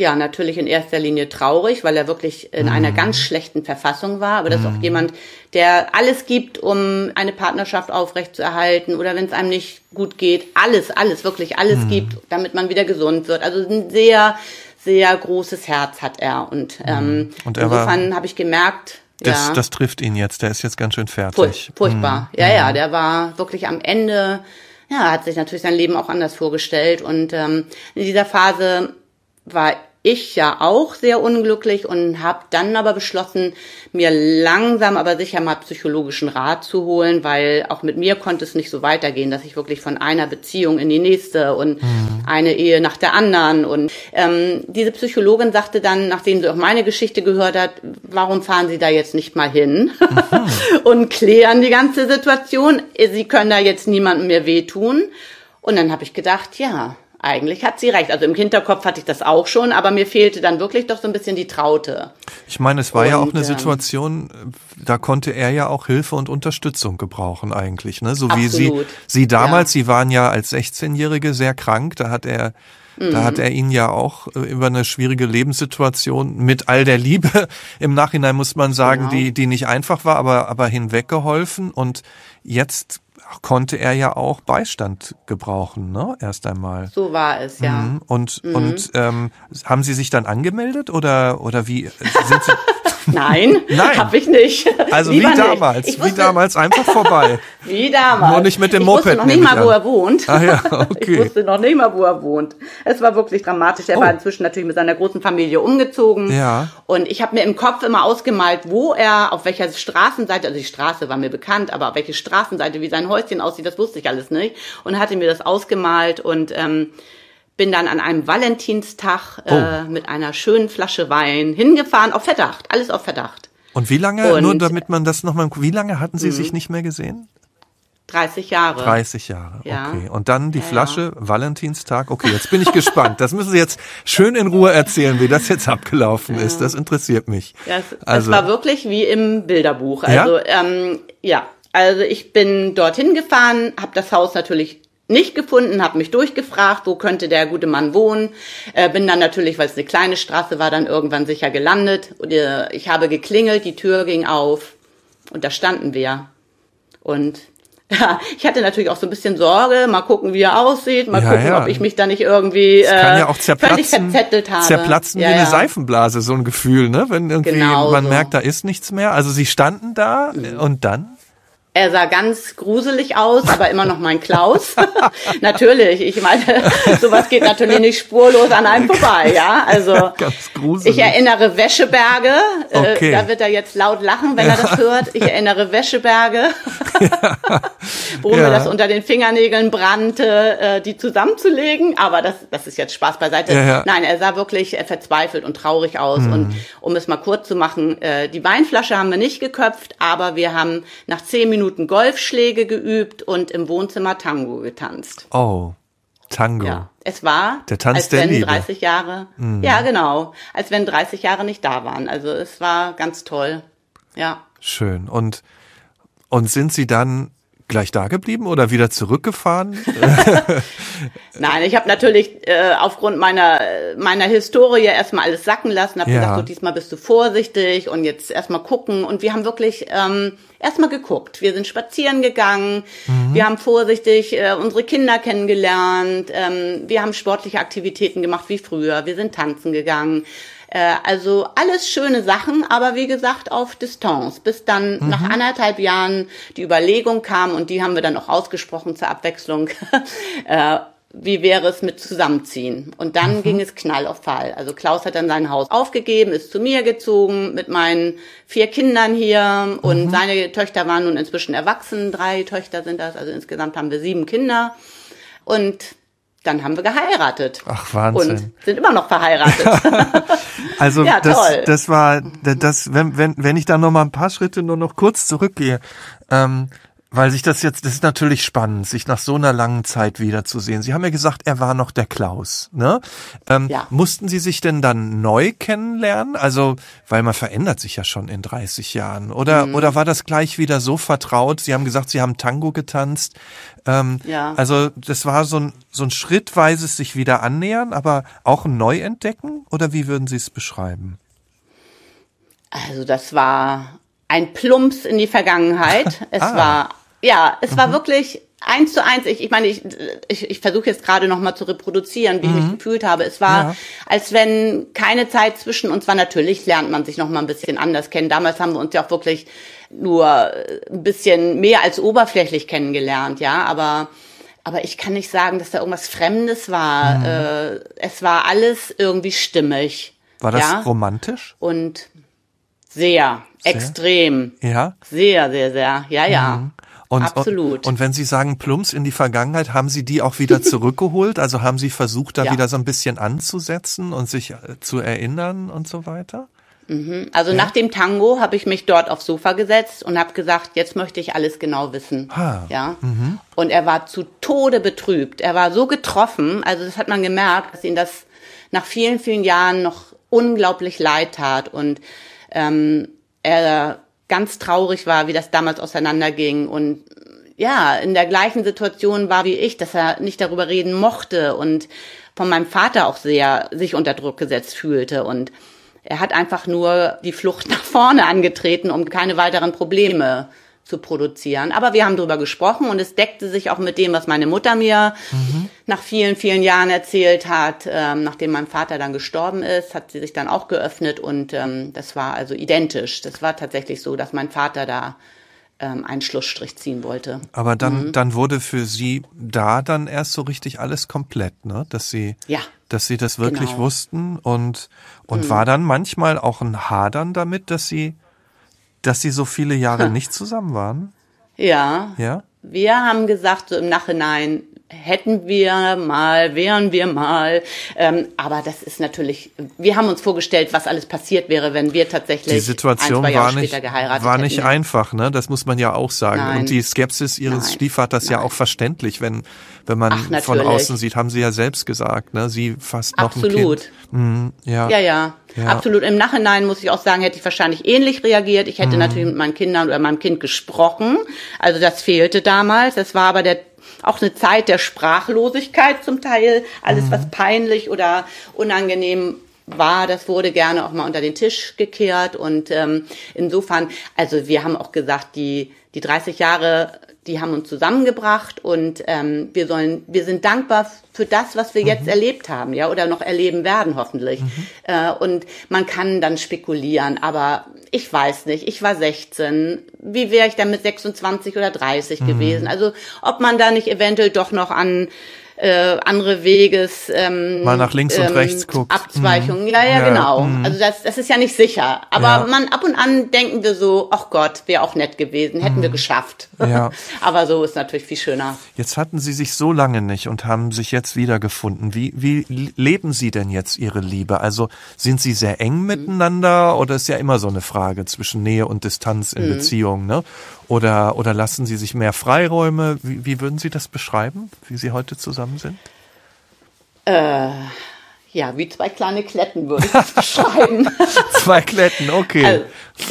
[SPEAKER 2] Ja, natürlich in erster Linie traurig, weil er wirklich in mhm. einer ganz schlechten Verfassung war. Aber das ist auch mhm. jemand, der alles gibt, um eine Partnerschaft aufrechtzuerhalten oder wenn es einem nicht gut geht, alles, alles, wirklich alles mhm. gibt, damit man wieder gesund wird. Also ein sehr, sehr großes Herz hat er. Und, mhm. ähm, Und insofern habe ich gemerkt,
[SPEAKER 1] das, ja, das trifft ihn jetzt, der ist jetzt ganz schön fertig.
[SPEAKER 2] Furchtbar. Mhm. Ja, ja, der war wirklich am Ende, ja, hat sich natürlich sein Leben auch anders vorgestellt. Und ähm, in dieser Phase war ich ja auch sehr unglücklich und habe dann aber beschlossen, mir langsam aber sicher mal psychologischen Rat zu holen, weil auch mit mir konnte es nicht so weitergehen, dass ich wirklich von einer Beziehung in die nächste und mhm. eine Ehe nach der anderen und ähm, diese Psychologin sagte dann, nachdem sie auch meine Geschichte gehört hat, warum fahren Sie da jetzt nicht mal hin mhm. und klären die ganze Situation? Sie können da jetzt niemandem mehr wehtun. Und dann habe ich gedacht, ja, eigentlich hat sie recht. Also im Hinterkopf hatte ich das auch schon, aber mir fehlte dann wirklich doch so ein bisschen die Traute.
[SPEAKER 1] Ich meine, es war und, ja auch eine ähm, Situation, da konnte er ja auch Hilfe und Unterstützung gebrauchen eigentlich, ne? So wie absolut. sie sie damals, ja. sie waren ja als 16-Jährige sehr krank, da hat er Da hat er ihn ja auch äh, über eine schwierige Lebenssituation mit all der Liebe im Nachhinein muss man sagen,
[SPEAKER 2] Genau.
[SPEAKER 1] die die nicht einfach war, aber aber hinweggeholfen und jetzt konnte er ja auch Beistand gebrauchen, ne? Erst einmal.
[SPEAKER 2] So war es, ja.
[SPEAKER 1] Mhm. Und und ähm, haben Sie sich dann angemeldet oder oder wie sind Sie?
[SPEAKER 2] Nein,
[SPEAKER 1] Nein.
[SPEAKER 2] habe ich nicht.
[SPEAKER 1] Also
[SPEAKER 2] Lieber
[SPEAKER 1] wie damals,
[SPEAKER 2] Ich
[SPEAKER 1] wie
[SPEAKER 2] wusste,
[SPEAKER 1] damals einfach vorbei.
[SPEAKER 2] Wie damals.
[SPEAKER 1] Nur nicht mit dem
[SPEAKER 2] ich
[SPEAKER 1] Moped,
[SPEAKER 2] wusste noch nicht
[SPEAKER 1] ich
[SPEAKER 2] mal, wo er wohnt.
[SPEAKER 1] Ah ja, okay.
[SPEAKER 2] Ich wusste noch nicht mal, wo er wohnt. Es war wirklich dramatisch. Er
[SPEAKER 1] Oh.
[SPEAKER 2] war inzwischen natürlich mit seiner großen Familie umgezogen.
[SPEAKER 1] Ja.
[SPEAKER 2] Und ich habe mir im Kopf immer ausgemalt, wo er, auf welcher Straßenseite, also die Straße war mir bekannt, aber auf welche Straßenseite, wie sein Häuschen aussieht, das wusste ich alles nicht. Und hatte mir das ausgemalt und ähm, bin dann an einem Valentinstag
[SPEAKER 1] Oh.
[SPEAKER 2] äh, mit einer schönen Flasche Wein hingefahren, auf Verdacht, alles auf Verdacht.
[SPEAKER 1] Und wie lange,
[SPEAKER 2] Und-
[SPEAKER 1] nur damit man das nochmal, wie lange hatten Sie sich nicht mehr gesehen?
[SPEAKER 2] 30 Jahre.
[SPEAKER 1] 30 Jahre,
[SPEAKER 2] Ja.
[SPEAKER 1] okay. Und dann die Flasche, Valentinstag, okay, jetzt bin ich gespannt. Das müssen Sie jetzt schön in Ruhe erzählen, wie das jetzt abgelaufen ist. Das interessiert mich.
[SPEAKER 2] Ja, es,
[SPEAKER 1] Also-
[SPEAKER 2] es war wirklich wie im Bilderbuch.
[SPEAKER 1] Ja?
[SPEAKER 2] Also ähm, ja, also ich bin dorthin gefahren, habe das Haus natürlich nicht gefunden, habe mich durchgefragt, wo könnte der gute Mann wohnen. Äh, bin dann natürlich, weil es eine kleine Straße war, dann irgendwann sicher gelandet. Und, äh, ich habe geklingelt, die Tür ging auf und da standen wir. Und ja, ich hatte natürlich auch so ein bisschen Sorge, mal gucken, wie er aussieht, mal
[SPEAKER 1] Ja,
[SPEAKER 2] gucken,
[SPEAKER 1] ja.
[SPEAKER 2] ob ich mich da nicht irgendwie
[SPEAKER 1] Das kann
[SPEAKER 2] äh,
[SPEAKER 1] ja auch
[SPEAKER 2] völlig
[SPEAKER 1] zerplatzen,
[SPEAKER 2] verzettelt habe.
[SPEAKER 1] zerplatzen wie eine. Seifenblase, so ein Gefühl, ne? Wenn irgendwie
[SPEAKER 2] Genau
[SPEAKER 1] man
[SPEAKER 2] so.
[SPEAKER 1] merkt, da ist nichts mehr. Also Sie standen da äh, und dann?
[SPEAKER 2] Er sah ganz gruselig aus, aber immer noch mein Klaus. natürlich, ich meine, sowas geht natürlich nicht spurlos an einem vorbei, ja. Also
[SPEAKER 1] Ganz gruselig.
[SPEAKER 2] ich erinnere Wäscheberge.
[SPEAKER 1] Okay.
[SPEAKER 2] Äh, da wird er jetzt laut lachen, wenn er das hört. Ich erinnere Wäscheberge, wo
[SPEAKER 1] Ja.
[SPEAKER 2] mir das unter den Fingernägeln brannte, äh, die zusammenzulegen. Aber das, das ist jetzt Spaß beiseite.
[SPEAKER 1] Ja, ja.
[SPEAKER 2] Nein, er sah wirklich äh, verzweifelt und traurig aus. Und um es mal kurz zu machen, äh, die Weinflasche haben wir nicht geköpft, aber wir haben nach zehn Minuten Golfschläge geübt und im Wohnzimmer Tango getanzt.
[SPEAKER 1] Oh, Tango.
[SPEAKER 2] Ja, es war,
[SPEAKER 1] Der Tanz
[SPEAKER 2] als
[SPEAKER 1] der
[SPEAKER 2] wenn
[SPEAKER 1] Liebe. Mhm.
[SPEAKER 2] 30 Jahre, ja genau, als wenn 30 Jahre nicht da waren. Also es war ganz toll. Ja.
[SPEAKER 1] Schön. Und, und sind Sie dann gleich da geblieben oder wieder zurückgefahren?
[SPEAKER 2] Nein, ich habe natürlich äh, aufgrund meiner meiner Historie erstmal alles sacken lassen, habe
[SPEAKER 1] Ja.
[SPEAKER 2] gesagt, so diesmal bist du vorsichtig und jetzt erstmal gucken und wir haben wirklich ähm, erstmal geguckt. Wir sind spazieren gegangen, wir haben vorsichtig äh, unsere Kinder kennengelernt, ähm, wir haben sportliche Aktivitäten gemacht wie früher, wir sind tanzen gegangen. Äh, also alles schöne Sachen, aber wie gesagt auf Distanz, bis dann nach anderthalb Jahren die Überlegung kam und die haben wir dann auch ausgesprochen zur Abwechslung. äh, wie wäre es mit Zusammenziehen? Und dann ging es Knall auf Fall. Also Klaus hat dann sein Haus aufgegeben, ist zu mir gezogen mit meinen vier Kindern hier und seine Töchter waren nun inzwischen erwachsen, drei Töchter sind das, also insgesamt haben wir sieben Kinder. Und dann haben wir geheiratet.
[SPEAKER 1] Ach, Wahnsinn.
[SPEAKER 2] Und sind immer noch verheiratet.
[SPEAKER 1] Also
[SPEAKER 2] Ja,
[SPEAKER 1] das,
[SPEAKER 2] toll.
[SPEAKER 1] das war das, wenn, wenn, wenn ich da noch mal ein paar Schritte nur noch kurz zurückgehe, ähm, weil sich das jetzt, das ist natürlich spannend, sich nach so einer langen Zeit wiederzusehen. Sie haben ja gesagt, er war noch der Klaus, ne? Ähm,
[SPEAKER 2] Ja.
[SPEAKER 1] Mussten Sie sich denn dann neu kennenlernen? Also, weil man verändert sich ja schon in 30 Jahren. Oder,
[SPEAKER 2] Mhm.
[SPEAKER 1] oder war das gleich wieder so vertraut? Sie haben gesagt, Sie haben Tango getanzt. Ähm,
[SPEAKER 2] Ja.
[SPEAKER 1] Also, das war so ein, so ein schrittweises sich wieder annähern, aber auch ein Neuentdecken? Oder wie würden Sie es beschreiben?
[SPEAKER 2] Also das war ein Plumps in die Vergangenheit. Es
[SPEAKER 1] Ah.
[SPEAKER 2] war, ja, es war wirklich eins zu eins. Ich, ich meine, ich, ich, ich versuche jetzt gerade noch mal zu reproduzieren, wie ich mich gefühlt habe. Es war,
[SPEAKER 1] Ja.
[SPEAKER 2] als wenn keine Zeit zwischen uns war. Natürlich lernt man sich noch mal ein bisschen anders kennen. Damals haben wir uns ja auch wirklich nur ein bisschen mehr als oberflächlich kennengelernt, ja, aber aber ich kann nicht sagen, dass da irgendwas Fremdes war. Äh, es war alles irgendwie stimmig.
[SPEAKER 1] War das
[SPEAKER 2] ja?
[SPEAKER 1] romantisch?
[SPEAKER 2] Und sehr, extrem.
[SPEAKER 1] Ja.
[SPEAKER 2] Sehr, sehr, sehr. Ja, ja.
[SPEAKER 1] Und,
[SPEAKER 2] Absolut.
[SPEAKER 1] Und, und wenn Sie sagen Plumps in die Vergangenheit, haben Sie die auch wieder zurückgeholt? Also haben Sie versucht, da
[SPEAKER 2] Ja.
[SPEAKER 1] wieder so ein bisschen anzusetzen und sich äh, zu erinnern und so weiter?
[SPEAKER 2] also nach dem Tango habe ich mich dort aufs Sofa gesetzt und habe gesagt, jetzt möchte ich alles genau wissen.
[SPEAKER 1] Ah.
[SPEAKER 2] Ja. Und er war zu Tode betrübt. Er war so getroffen, also das hat man gemerkt, dass ihn das nach vielen, vielen Jahren noch unglaublich leid tat und ähm, er ganz traurig war, wie das damals auseinanderging. Und ja, in der gleichen Situation war wie ich, dass er nicht darüber reden mochte und von meinem Vater auch sehr sich unter Druck gesetzt fühlte. Und er hat einfach nur die Flucht nach vorne angetreten, um keine weiteren Probleme zu produzieren. Aber wir haben darüber gesprochen und es deckte sich auch mit dem, was meine Mutter mir mhm. nach vielen, vielen Jahren erzählt hat. Ähm, nachdem mein Vater dann gestorben ist, hat sie sich dann auch geöffnet und ähm, das war also identisch. Das war tatsächlich so, dass mein Vater da ähm, einen Schlussstrich ziehen wollte.
[SPEAKER 1] Aber dann, mhm. dann wurde für Sie da dann erst so richtig alles komplett, ne? Dass Sie, ja, dass Sie das wirklich genau. wussten und, und mhm. war dann manchmal auch ein Hadern damit, dass Sie dass sie so viele Jahre nicht zusammen waren?
[SPEAKER 2] Ja. Ja. Wir haben gesagt, so im Nachhinein, hätten wir mal, wären wir mal. Ähm, aber das ist natürlich, wir haben uns vorgestellt, was alles passiert wäre, wenn wir tatsächlich
[SPEAKER 1] die Situation ein, war nicht, war nicht hätten. einfach, ne? Das muss man ja auch sagen. Nein. Und die Skepsis ihres Nein. Stiefvaters Nein. ja auch verständlich, wenn wenn man Ach, von außen sieht, haben Sie ja selbst gesagt, ne? Sie fast noch
[SPEAKER 2] Absolut.
[SPEAKER 1] ein Kind.
[SPEAKER 2] Mhm, ja. ja, ja, ja. Absolut. Im Nachhinein muss ich auch sagen, hätte ich wahrscheinlich ähnlich reagiert. Ich hätte mhm. natürlich mit meinen Kindern oder meinem Kind gesprochen. Also das fehlte damals. Das war aber der auch eine Zeit der Sprachlosigkeit zum Teil. Alles, mhm. was peinlich oder unangenehm war, das wurde gerne auch mal unter den Tisch gekehrt. Und ähm, insofern, also wir haben auch gesagt, die, die 30 Jahre die haben uns zusammengebracht und ähm, wir sollen, wir sind dankbar für das, was wir mhm. jetzt erlebt haben, ja, oder noch erleben werden, hoffentlich. Mhm. Äh, und man kann dann spekulieren, aber ich weiß nicht, ich war 16, wie wäre ich dann mit 26 oder 30 mhm. gewesen? Also ob man da nicht eventuell doch noch an äh, andere Weges
[SPEAKER 1] ähm, mal nach links und ähm, rechts guckt.
[SPEAKER 2] Abzweichungen. Mhm. Ja, ja, ja, genau. Mhm. Also das, das ist ja nicht sicher. Aber ja. man ab und an denken wir so, ach Gott, wäre auch nett gewesen, hätten mhm. wir geschafft. Ja. Aber so ist natürlich viel schöner.
[SPEAKER 1] Jetzt hatten Sie sich so lange nicht und haben sich jetzt wiedergefunden. Wie, wie leben Sie denn jetzt Ihre Liebe? Also sind Sie sehr eng mhm. miteinander oder ist ja immer so eine Frage zwischen Nähe und Distanz in mhm. Beziehungen, ne? Oder, oder lassen Sie sich mehr Freiräume? Wie, wie würden Sie das beschreiben, wie Sie heute zusammen sind?
[SPEAKER 2] Äh, ja, wie zwei kleine Kletten würde ich das beschreiben.
[SPEAKER 1] zwei Kletten, okay.
[SPEAKER 2] Also,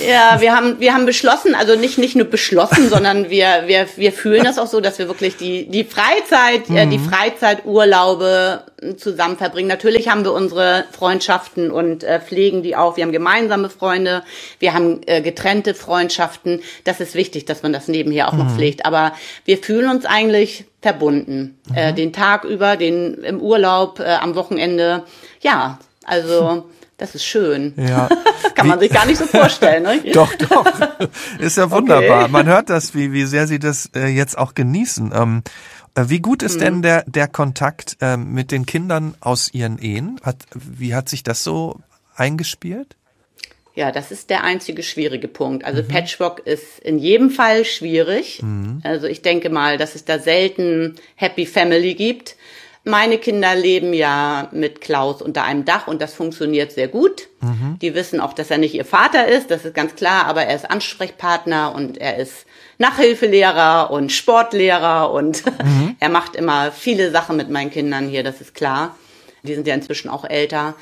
[SPEAKER 2] ja, wir haben, wir haben beschlossen, also nicht, nicht nur beschlossen, sondern wir, wir, wir fühlen das auch so, dass wir wirklich die, die Freizeit, mhm. äh, die mhm. Freizeiturlaube zusammen verbringen. Natürlich haben wir unsere Freundschaften und äh, pflegen die auch. Wir haben gemeinsame Freunde, wir haben äh, getrennte Freundschaften. Das ist wichtig, dass man das nebenher auch mhm. noch pflegt. Aber wir fühlen uns eigentlich verbunden. Mhm. Äh, den Tag über, den im Urlaub, äh, am Wochenende. Ja, also das ist schön. Ja. Kann man sich gar nicht so vorstellen. Ne?
[SPEAKER 1] doch, doch. Ist ja wunderbar. Okay. Man hört das, wie, wie sehr Sie das äh, jetzt auch genießen. Ähm, äh, wie gut ist hm. denn der, der Kontakt äh, mit den Kindern aus Ihren Ehen? Hat, wie hat sich das so eingespielt?
[SPEAKER 2] Ja, das ist der einzige schwierige Punkt. Also mhm. Patchwork ist in jedem Fall schwierig. Mhm. Also ich denke mal, dass es da selten Happy Family gibt. Meine Kinder leben ja mit Klaus unter einem Dach und das funktioniert sehr gut. Mhm. Die wissen auch, dass er nicht ihr Vater ist, das ist ganz klar, aber er ist Ansprechpartner und er ist Nachhilfelehrer und Sportlehrer und mhm. er macht immer viele Sachen mit meinen Kindern hier, das ist klar. Die sind ja inzwischen auch älter.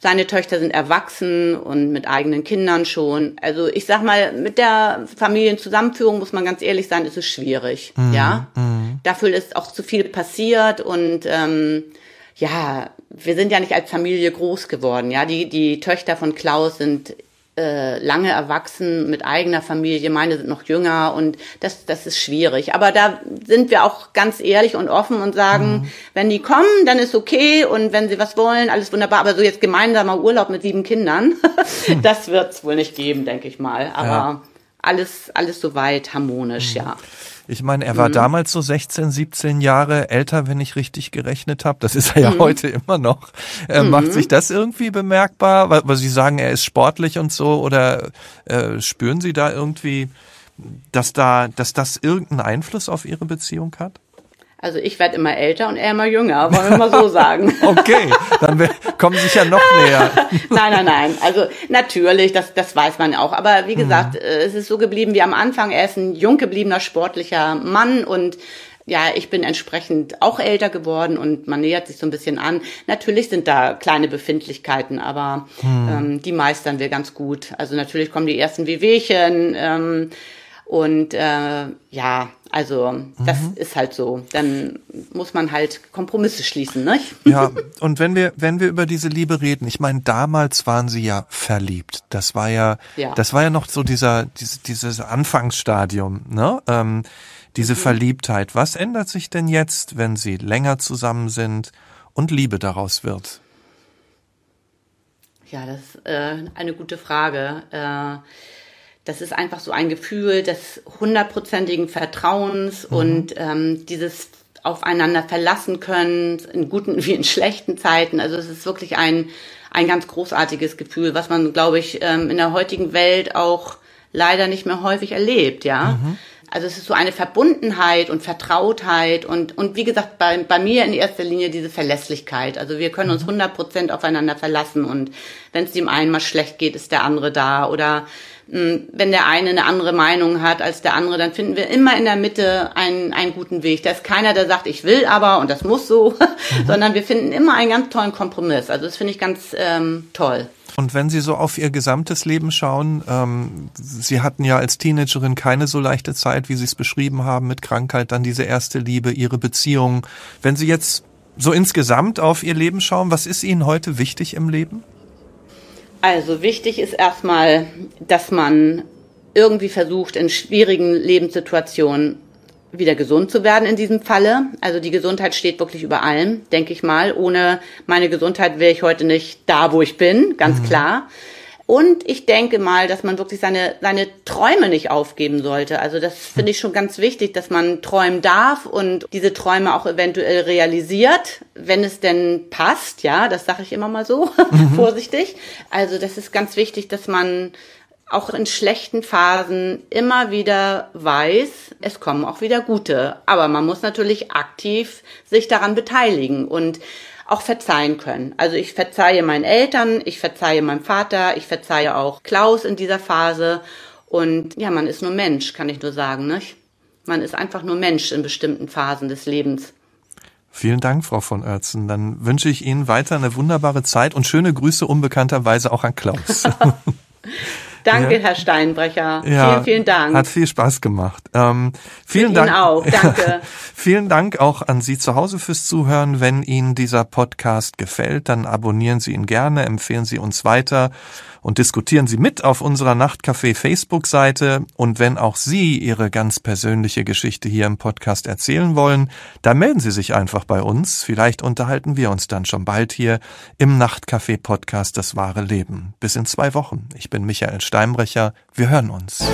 [SPEAKER 2] Seine Töchter sind erwachsen und mit eigenen Kindern schon. Also ich sag mal, mit der Familienzusammenführung muss man ganz ehrlich sein, ist es schwierig. Mhm. Ja, mhm. dafür ist auch zu viel passiert und ähm, ja, wir sind ja nicht als Familie groß geworden. Ja, die die Töchter von Klaus sind äh, lange erwachsen mit eigener Familie, meine sind noch jünger und das, das ist schwierig. Aber da sind wir auch ganz ehrlich und offen und sagen, mhm. wenn die kommen, dann ist okay und wenn sie was wollen, alles wunderbar. Aber so jetzt gemeinsamer Urlaub mit sieben Kindern, das wird's wohl nicht geben, denke ich mal. Aber ja. alles, alles soweit harmonisch, mhm. ja.
[SPEAKER 1] Ich meine, er war mhm. damals so 16, 17 Jahre älter, wenn ich richtig gerechnet habe. Das ist er ja mhm. heute immer noch. Äh, mhm. Macht sich das irgendwie bemerkbar? Weil, weil Sie sagen, er ist sportlich und so, oder äh, spüren Sie da irgendwie, dass da, dass das irgendeinen Einfluss auf Ihre Beziehung hat?
[SPEAKER 2] Also ich werde immer älter und er immer jünger, wollen wir mal so sagen.
[SPEAKER 1] okay, dann kommen Sie sich ja noch näher.
[SPEAKER 2] nein, nein, nein. Also natürlich, das, das weiß man auch. Aber wie gesagt, mhm. es ist so geblieben wie am Anfang. Er ist ein jung gebliebener sportlicher Mann und ja, ich bin entsprechend auch älter geworden und man nähert sich so ein bisschen an. Natürlich sind da kleine Befindlichkeiten, aber mhm. ähm, die meistern wir ganz gut. Also natürlich kommen die ersten Wehwehchen. Ähm, und äh, ja, Also das mhm. ist halt so. Dann muss man halt Kompromisse schließen, nicht?
[SPEAKER 1] Ja, und wenn wir wenn wir über diese Liebe reden, ich meine, damals waren sie ja verliebt. Das war ja, ja. das war ja noch so dieser dieses, dieses Anfangsstadium, ne? Ähm, diese mhm. Verliebtheit. Was ändert sich denn jetzt, wenn sie länger zusammen sind und Liebe daraus wird?
[SPEAKER 2] Ja, das ist äh, eine gute Frage. Äh, das ist einfach so ein Gefühl des hundertprozentigen Vertrauens mhm. und ähm, dieses aufeinander verlassen können, in guten wie in schlechten Zeiten. Also es ist wirklich ein, ein ganz großartiges Gefühl, was man, glaube ich, ähm, in der heutigen Welt auch leider nicht mehr häufig erlebt, ja. Mhm. Also es ist so eine Verbundenheit und Vertrautheit und, und wie gesagt, bei, bei mir in erster Linie diese Verlässlichkeit. Also wir können uns 100 mhm. Prozent aufeinander verlassen und wenn es dem einen mal schlecht geht, ist der andere da oder wenn der eine eine andere Meinung hat als der andere, dann finden wir immer in der Mitte einen, einen guten Weg. Da ist keiner, der sagt, ich will aber und das muss so, mhm. sondern wir finden immer einen ganz tollen Kompromiss. Also das finde ich ganz ähm, toll.
[SPEAKER 1] Und wenn Sie so auf Ihr gesamtes Leben schauen, ähm, Sie hatten ja als Teenagerin keine so leichte Zeit, wie Sie es beschrieben haben, mit Krankheit, dann diese erste Liebe, Ihre Beziehung. Wenn Sie jetzt so insgesamt auf Ihr Leben schauen, was ist Ihnen heute wichtig im Leben?
[SPEAKER 2] Also wichtig ist erstmal, dass man irgendwie versucht, in schwierigen Lebenssituationen wieder gesund zu werden in diesem Falle. Also die Gesundheit steht wirklich über allem, denke ich mal. Ohne meine Gesundheit wäre ich heute nicht da, wo ich bin, ganz mhm. klar. Und ich denke mal, dass man wirklich seine, seine Träume nicht aufgeben sollte. Also das finde ich schon ganz wichtig, dass man träumen darf und diese Träume auch eventuell realisiert, wenn es denn passt. Ja, das sage ich immer mal so, mhm. vorsichtig. Also das ist ganz wichtig, dass man auch in schlechten Phasen immer wieder weiß, es kommen auch wieder gute. Aber man muss natürlich aktiv sich daran beteiligen und auch verzeihen können. Also ich verzeihe meinen Eltern, ich verzeihe meinem Vater, ich verzeihe auch Klaus in dieser Phase. Und ja, man ist nur Mensch, kann ich nur sagen. Nicht? Man ist einfach nur Mensch in bestimmten Phasen des Lebens.
[SPEAKER 1] Vielen Dank, Frau von Oertzen. Dann wünsche ich Ihnen weiter eine wunderbare Zeit und schöne Grüße unbekannterweise auch an Klaus.
[SPEAKER 2] Danke, ja. Herr Steinbrecher. Ja, vielen, vielen Dank.
[SPEAKER 1] Hat viel Spaß gemacht. Ähm, vielen Dank.
[SPEAKER 2] Ihnen auch. Danke.
[SPEAKER 1] vielen Dank auch an Sie zu Hause fürs Zuhören. Wenn Ihnen dieser Podcast gefällt, dann abonnieren Sie ihn gerne, empfehlen Sie uns weiter und diskutieren Sie mit auf unserer Nachtcafé Facebook-Seite. Und wenn auch Sie Ihre ganz persönliche Geschichte hier im Podcast erzählen wollen, dann melden Sie sich einfach bei uns. Vielleicht unterhalten wir uns dann schon bald hier im Nachtcafé Podcast Das wahre Leben. Bis in zwei Wochen. Ich bin Michael Steinbrecher. Wir hören uns.